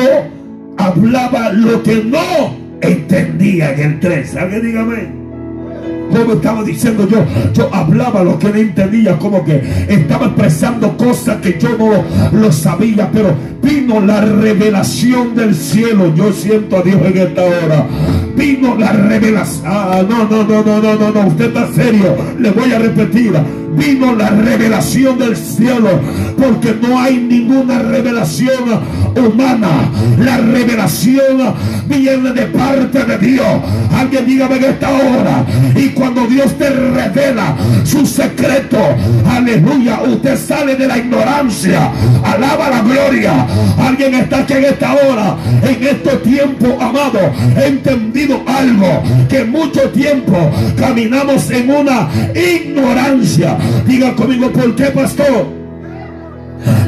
hablaba lo que no entendía en el 3. ¿Alguien dígame? Como estaba diciendo yo, yo hablaba lo que no entendía, como que estaba expresando cosas que yo no lo sabía, pero vino la revelación del cielo. Yo siento a Dios en esta hora. Vino la revelación. Ah, no, no, no, no, no, no, no, usted está serio. Le voy a repetir. Vino la revelación del cielo, porque no hay ninguna revelación humana. La revelación viene de parte de Dios. Alguien dígame en esta hora. Y cuando Dios te revela su secreto, aleluya, usted sale de la ignorancia. Alaba la gloria. Alguien está aquí en esta hora, en este tiempo, amado. He algo, que mucho tiempo caminamos en una ignorancia. Diga conmigo, ¿por qué, pastor?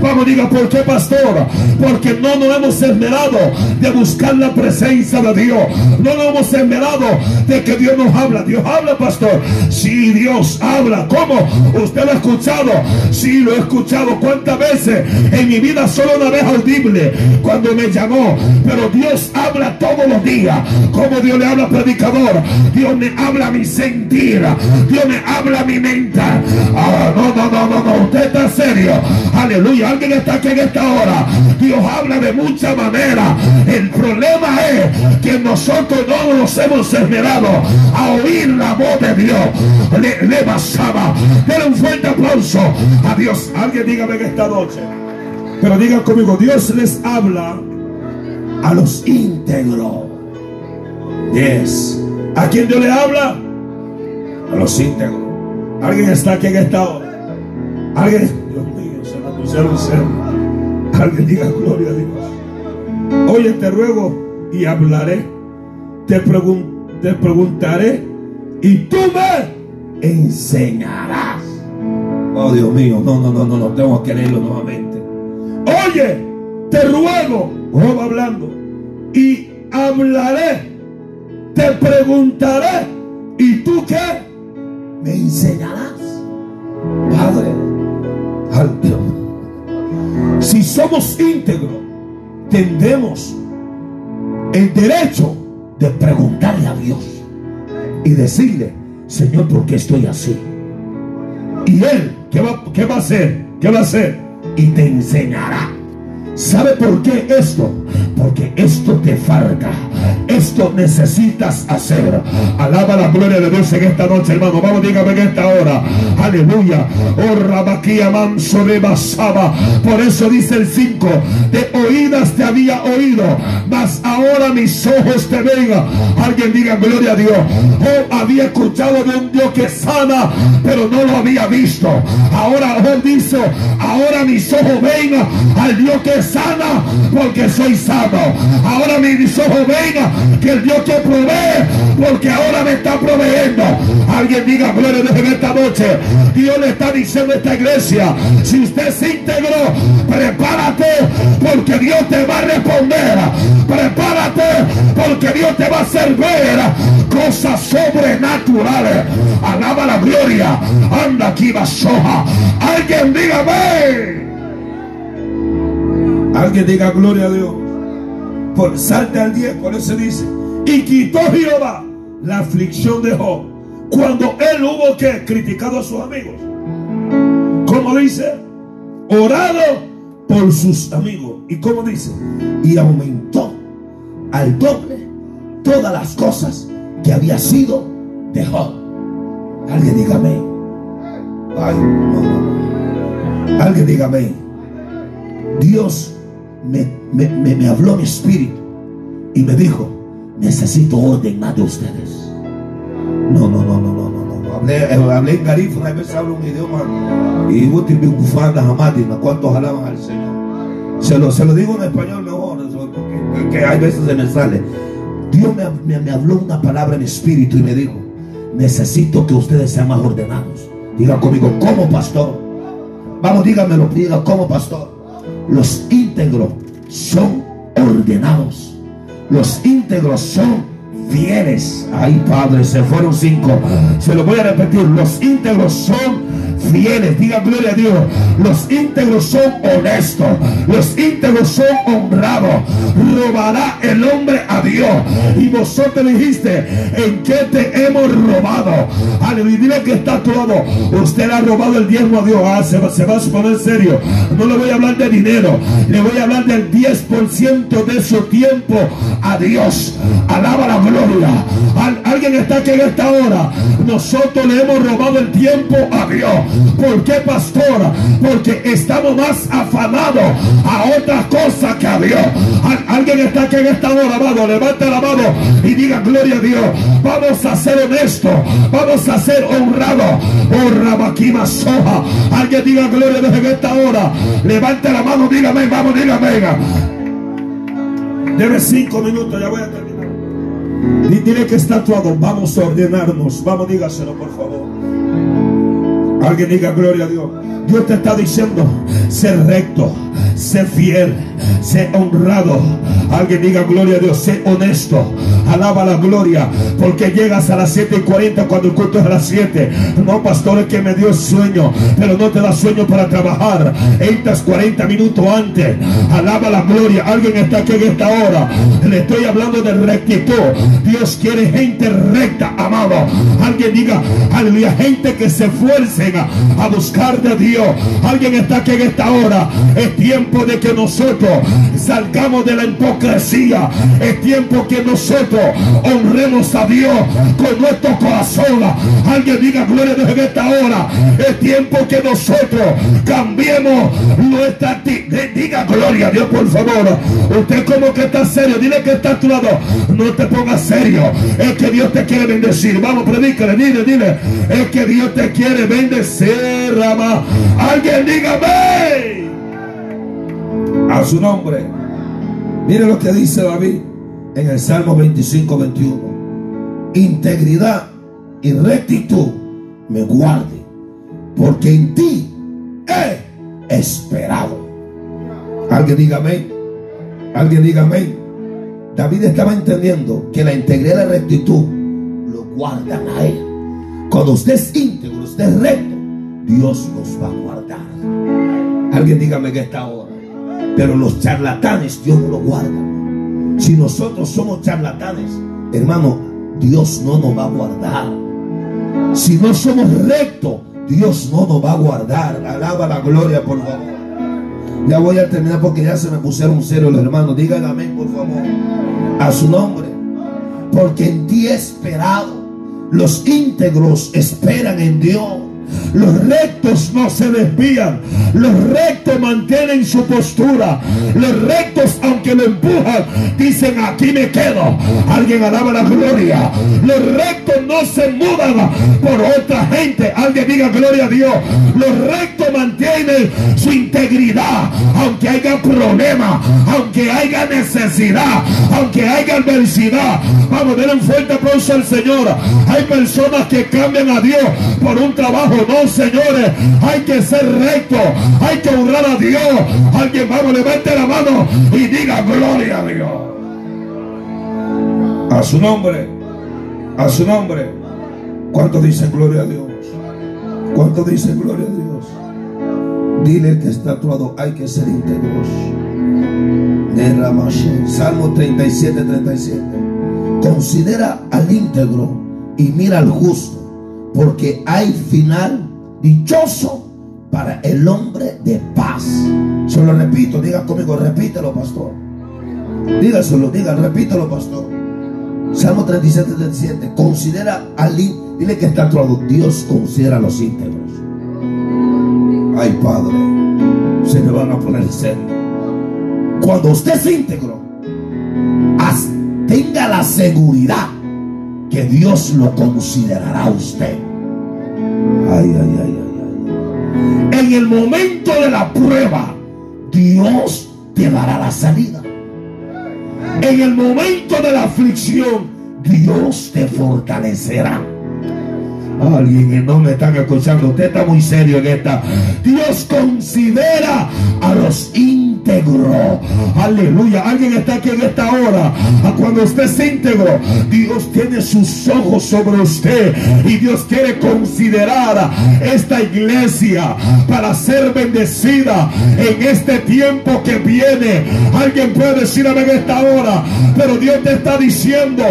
Vamos, diga, ¿por qué, pastor? Porque no nos hemos esmerado de buscar la presencia de Dios. No nos hemos esmerado de que Dios nos habla. Dios habla, pastor. Sí, Dios habla. ¿Cómo? ¿Usted lo ha escuchado? Sí, lo he escuchado. ¿Cuántas veces? En mi vida solo una vez audible cuando me llamó. Pero Dios habla todos los días. Como Dios le habla al predicador. Dios me habla a mi sentir. Dios me habla a mi mente. Ah, no, no, no, no, no. Usted está serio. Aleluya. Alguien está aquí en esta hora. Dios habla de muchas maneras. El problema es que nosotros no nos hemos esmerado a oír la voz de Dios. Le, le basaba. Denle un fuerte aplauso a Dios. Alguien dígame en esta noche. Pero diga conmigo, Dios les habla a los íntegros. Yes. ¿A quién Dios le habla? A los íntegros. Alguien está aquí en esta hora. Alguien, cerca. Alguien diga gloria a Dios. Oye, te ruego y hablaré. Te, pregun- te preguntaré y tú me enseñarás. Oh Dios mío, no, no, no, no, no, tengo que leerlo nuevamente. Oye, te ruego, Job hablando, y hablaré, te preguntaré, ¿y tú qué? Me enseñarás, Padre. al- Si somos íntegros, tendremos el derecho de preguntarle a Dios y decirle, Señor, ¿por qué estoy así? Y Él, ¿qué va, qué va a hacer? ¿Qué va a hacer? Y te enseñará. ¿Sabe por qué esto? Porque esto te falta. Esto necesitas hacer. Alaba la gloria de Dios en esta noche, hermano. Vamos, dígame en esta hora. Aleluya. Oh. Por eso dice el 5. De oídas te había oído. Mas ahora mis ojos te ven. Alguien diga gloria a Dios. Oh, había escuchado de un Dios que sana, pero no lo había visto. Ahora oh, dice, ahora mis ojos ven al Dios que sana, porque soy Ahora mis ojos ven que el Dios que provee, porque ahora me está proveyendo. Alguien diga gloria a Dios en esta noche. Dios le está diciendo a esta iglesia, si usted se integró, prepárate, porque Dios te va a responder. Prepárate, porque Dios te va a hacer ver cosas sobrenaturales. Alaba la gloria. Anda aquí, basoja. Alguien dígame. Alguien diga gloria a Dios. Por salte al 10, por eso dice. Y quitó Jehová la aflicción de Job. Cuando él hubo que criticado a sus amigos. Como dice, orado por sus amigos. ¿Y como dice? Y aumentó al doble todas las cosas que había sido de Job. Alguien dígame. Ay, Alguien dígame. Dios me, me, me, habló mi espíritu y me dijo, necesito orden más de ustedes. No, no, no, no, no, no, no. Hablé, eh, hablé en garífuna, a veces hablo un idioma y útil bufanda jamás, ¿cuántos alaban al Señor? Se lo, se lo digo en español mejor, que, hay veces se me sale. Dios me, me, habló una palabra en espíritu y me dijo, necesito que ustedes sean más ordenados. Diga conmigo, como pastor. Vamos, dígamelo, diga como pastor. Los íntegros son ordenados. Los íntegros son fieles. Ay, Padre, se fueron cinco. Se lo voy a repetir. Los íntegros son fieles. Diga gloria a Dios. Los íntegros son honestos. Los íntegros son honrados. Robará el hombre a Dios. Y vosotros dijiste, ¿en qué te hemos robado? Aleluya. Dile que está todo. Usted ha robado el diezmo a Dios. Ah, se, va, se va a poner serio. No le voy a hablar de dinero. Le voy a hablar del 10% de su tiempo a Dios. Alaba la gloria. alguien está aquí en esta hora. Nosotros le hemos robado el tiempo a Dios. ¿Por qué, pastor? Porque estamos más afanados a otra cosa que a Dios. Alguien está aquí en esta hora, amado. Levanta la mano y diga gloria a Dios. Vamos a ser honestos. Vamos a ser honrados. Oh, Rabaquima Soja. Alguien diga gloria a Dios en esta hora. Levante la mano, dígame, vamos, dígame. Debe cinco minutos, ya voy a terminar. Dile que está actuado. Vamos a ordenarnos. Vamos, dígaselo, por favor. Alguien diga gloria a Dios. Dios te está diciendo, ser recto, ser fiel, ser honrado. Alguien diga gloria a Dios, sé honesto. Alaba la gloria, porque llegas a las 7 y 40 cuando el culto es a las 7. No, pastor, es que me dio sueño, pero no te da sueño para trabajar. Entras 40 minutos antes. Alaba la gloria. Alguien está aquí en esta hora. Le estoy hablando de rectitud. Dios quiere gente recta, amado. Alguien diga, aleluya, gente que se esfuercen a buscar de Dios. Alguien está aquí en esta hora. Es tiempo de que nosotros salgamos de la hipocresía. Es tiempo que nosotros honremos a Dios con nuestro corazón. Alguien diga gloria a Dios en esta hora. Es tiempo que nosotros cambiemos nuestra actitud. Diga gloria a Dios, por favor. Usted como que está serio. Dile que está a tu lado. No te pongas serio. Es que Dios te quiere bendecir. Vamos, predícale, dile, dile. Es que Dios te quiere bendecir, Rama. Alguien dígame. A su nombre. Mire lo que dice David en el Salmo 25, 21. Integridad y rectitud me guarde, porque en ti he esperado. Alguien dígame. Alguien dígame. David estaba entendiendo que la integridad y la rectitud lo guardan a él. Cuando usted es íntegro, usted es recto, Dios nos va a guardar. Alguien dígame que está ahora. Pero los charlatanes Dios no lo guarda. Si nosotros somos charlatanes, hermano, Dios no nos va a guardar. Si no somos rectos, Dios no nos va a guardar. Alaba la gloria, por favor. Ya voy a terminar porque ya se me pusieron serio los hermanos. Digan amén, por favor. A su nombre. Porque en ti he esperado. Los íntegros esperan en Dios. Los rectos no se desvían. Los rectos mantienen su postura. Los rectos, aunque lo empujan, dicen aquí me quedo. Alguien alaba la gloria. Los rectos no se mudan por otra gente. Alguien diga gloria a Dios. Los rectos mantienen su integridad. Aunque haya problema, aunque haya necesidad, aunque haya adversidad. Vamos dar un fuerte aplauso al Señor. Hay personas que cambian a Dios por un trabajo no, señores. Hay que ser recto. Hay que honrar a Dios. Alguien, vamos, levante la mano y diga gloria a Dios. A su nombre. A su nombre. ¿Cuánto dicen gloria a Dios? ¿Cuánto dicen gloria a Dios? Dile que está actuado, hay que ser íntegros. Salmo 37, 37. Considera al íntegro y mira al justo, porque hay final dichoso para el hombre de paz. Se lo repito, diga conmigo, repítelo, pastor. Dígaselo, diga, repítelo, pastor. Salmo 37, 37. Considera al Dile que está actuado. Dios considera a los íntegros. Ay, Padre, se me van a poner serio. Cuando usted es íntegro, tenga la seguridad que Dios lo considerará a usted. En el momento de la prueba, Dios te dará la salida. En el momento de la aflicción, Dios te fortalecerá. Alguien no me están escuchando, usted está muy serio en esta. Dios considera a los íntegros. Aleluya. Alguien está aquí en esta hora. Cuando usted es íntegro, Dios tiene sus ojos sobre usted. Y Dios quiere considerar esta iglesia para ser bendecida en este tiempo que viene. Alguien puede decir en esta hora. Pero Dios te está diciendo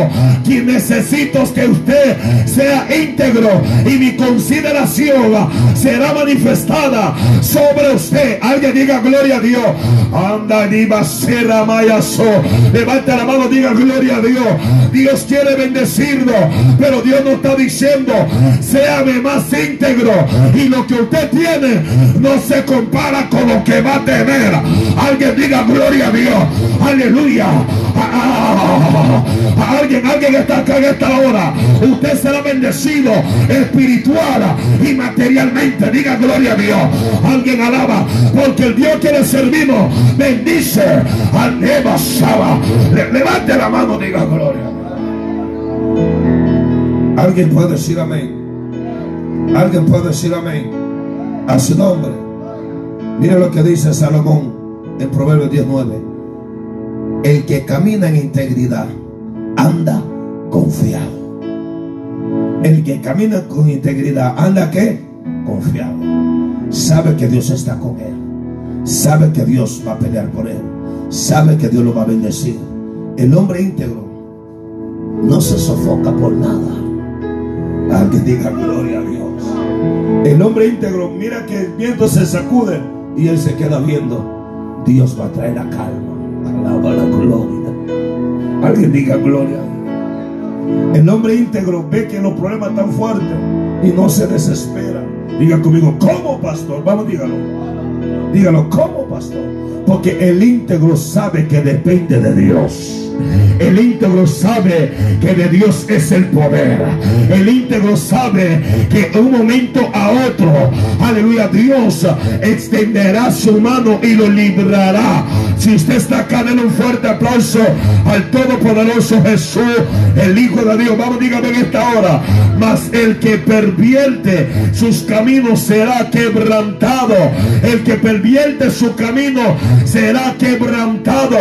que necesito que usted sea íntegro y mi consideración será manifestada sobre usted. Alguien diga gloria a Dios. Anda, será mayaso. Levanta la mano, diga gloria a Dios. Dios quiere bendecirlo, pero Dios no está diciendo, séame más íntegro. Y lo que usted tiene no se compara con lo que va a tener. Alguien diga gloria a Dios. Aleluya. Alguien, alguien está acá en esta hora. Usted será bendecido espiritual y materialmente. Diga gloria a Dios. Alguien alaba. Porque el Dios que le servimos bendice al Eva Shaba. levante la mano, diga gloria. Alguien puede decir amén. Alguien puede decir amén. A su nombre. Mira lo que dice Salomón en Proverbios 19. El que camina en integridad anda confiado. El que camina con integridad anda que confiado. Sabe que Dios está con él. Sabe que Dios va a pelear por él. Sabe que Dios lo va a bendecir. El hombre íntegro no se sofoca por nada. Alguien diga gloria a Dios. El hombre íntegro mira que el viento se sacude y él se queda viendo. Dios va a traer la calma. Alaba la gloria. Alguien diga gloria. El hombre íntegro ve que los problemas están fuertes y no se desespera. Diga conmigo, ¿cómo pastor? Vamos, dígalo. Dígalo, ¿cómo pastor? Porque el íntegro sabe que depende de Dios. El íntegro sabe que de Dios es el poder. El íntegro sabe que de un momento a otro, aleluya, Dios extenderá su mano y lo librará. Si usted está acá, denle un fuerte aplauso al Todopoderoso Jesús, el Hijo de Dios. Vamos, dígame en esta hora. Mas el que pervierte sus caminos será quebrantado. El que pervierte su camino será quebrantado.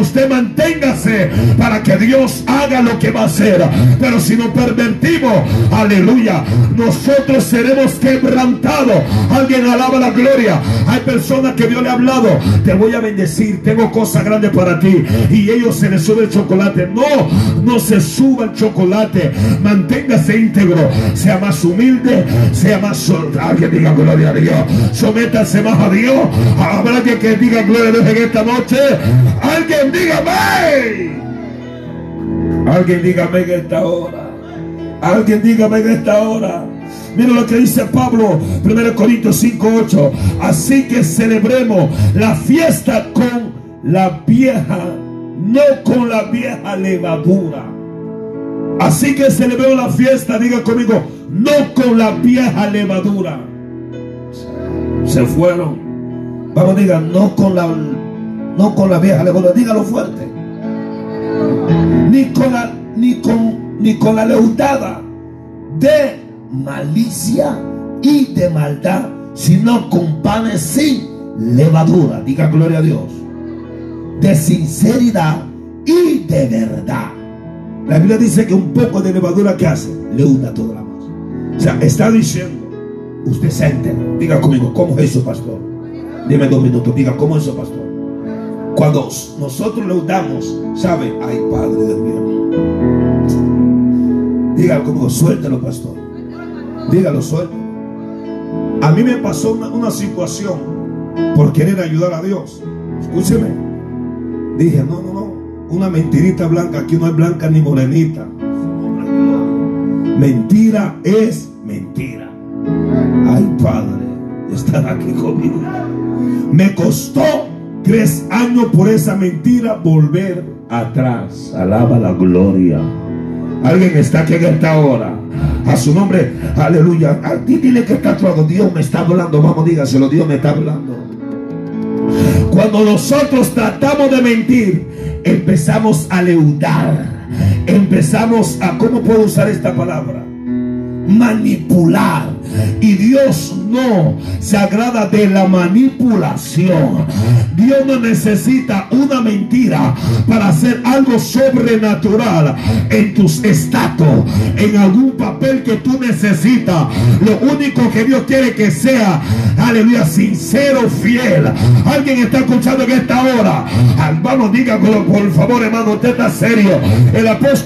Usted manténgase para que Dios haga lo que va a hacer. Pero si no pervertimos, aleluya, nosotros seremos quebrantados. Alguien alaba la gloria. Hay personas que Dios le ha hablado. Te voy a bendecir, tengo cosas grandes para ti. Y ellos se les sube el chocolate. No, no se suba el chocolate. Manténgase íntegro. Sea más humilde, sea más Alguien diga gloria a Dios. Sométase más a Dios. Habrá alguien que diga gloria a Dios en esta noche. Alguien diga Alguien dígame en esta hora. Alguien dígame en esta hora. Mira lo que dice Pablo, 1 Corintios 5:8. Así que celebremos la fiesta con la vieja, no con la vieja levadura. Así que celebremos la fiesta, diga conmigo, no con la vieja levadura. Se fueron. Vamos, diga, no con la no con la vieja levadura, dígalo fuerte ni con la, ni con, ni con la leudada de malicia y de maldad, sino con panes sin levadura. Diga gloria a Dios. De sinceridad y de verdad. La Biblia dice que un poco de levadura que hace, leuda toda la masa. O sea, está diciendo, usted se. Diga conmigo, ¿cómo es eso, pastor? Dime dos minutos, diga, ¿cómo es eso, pastor? Cuando nosotros leudamos, ¿sabe? Ay, Padre de mío. Diga conmigo, suéltelo, pastor. Dígalo, suéltelo. A mí me pasó una, situación por querer ayudar a Dios. Escúcheme. Dije, no, no, no. Una mentirita blanca, aquí no es blanca ni morenita. Mentira es mentira. Ay, Padre, estar aquí conmigo. Me costó tres años por esa mentira volver atrás. Alaba la gloria. Alguien está aquí en esta hora. A su nombre, aleluya. A ti dile que está todo. Dios me está hablando. Vamos, dígaselo. Dios me está hablando. Cuando nosotros tratamos de mentir, empezamos a leudar. Empezamos a, ¿cómo puedo usar esta palabra? Manipular. Y Dios no se agrada de la manipulación. Dios no necesita una mentira para hacer algo sobrenatural en tus estatus, en algún papel que tú necesitas. Lo único que Dios quiere que sea, aleluya, sincero, fiel. Alguien está escuchando en esta hora. Vamos, dígalo por favor, hermano, usted está serio. El apóstol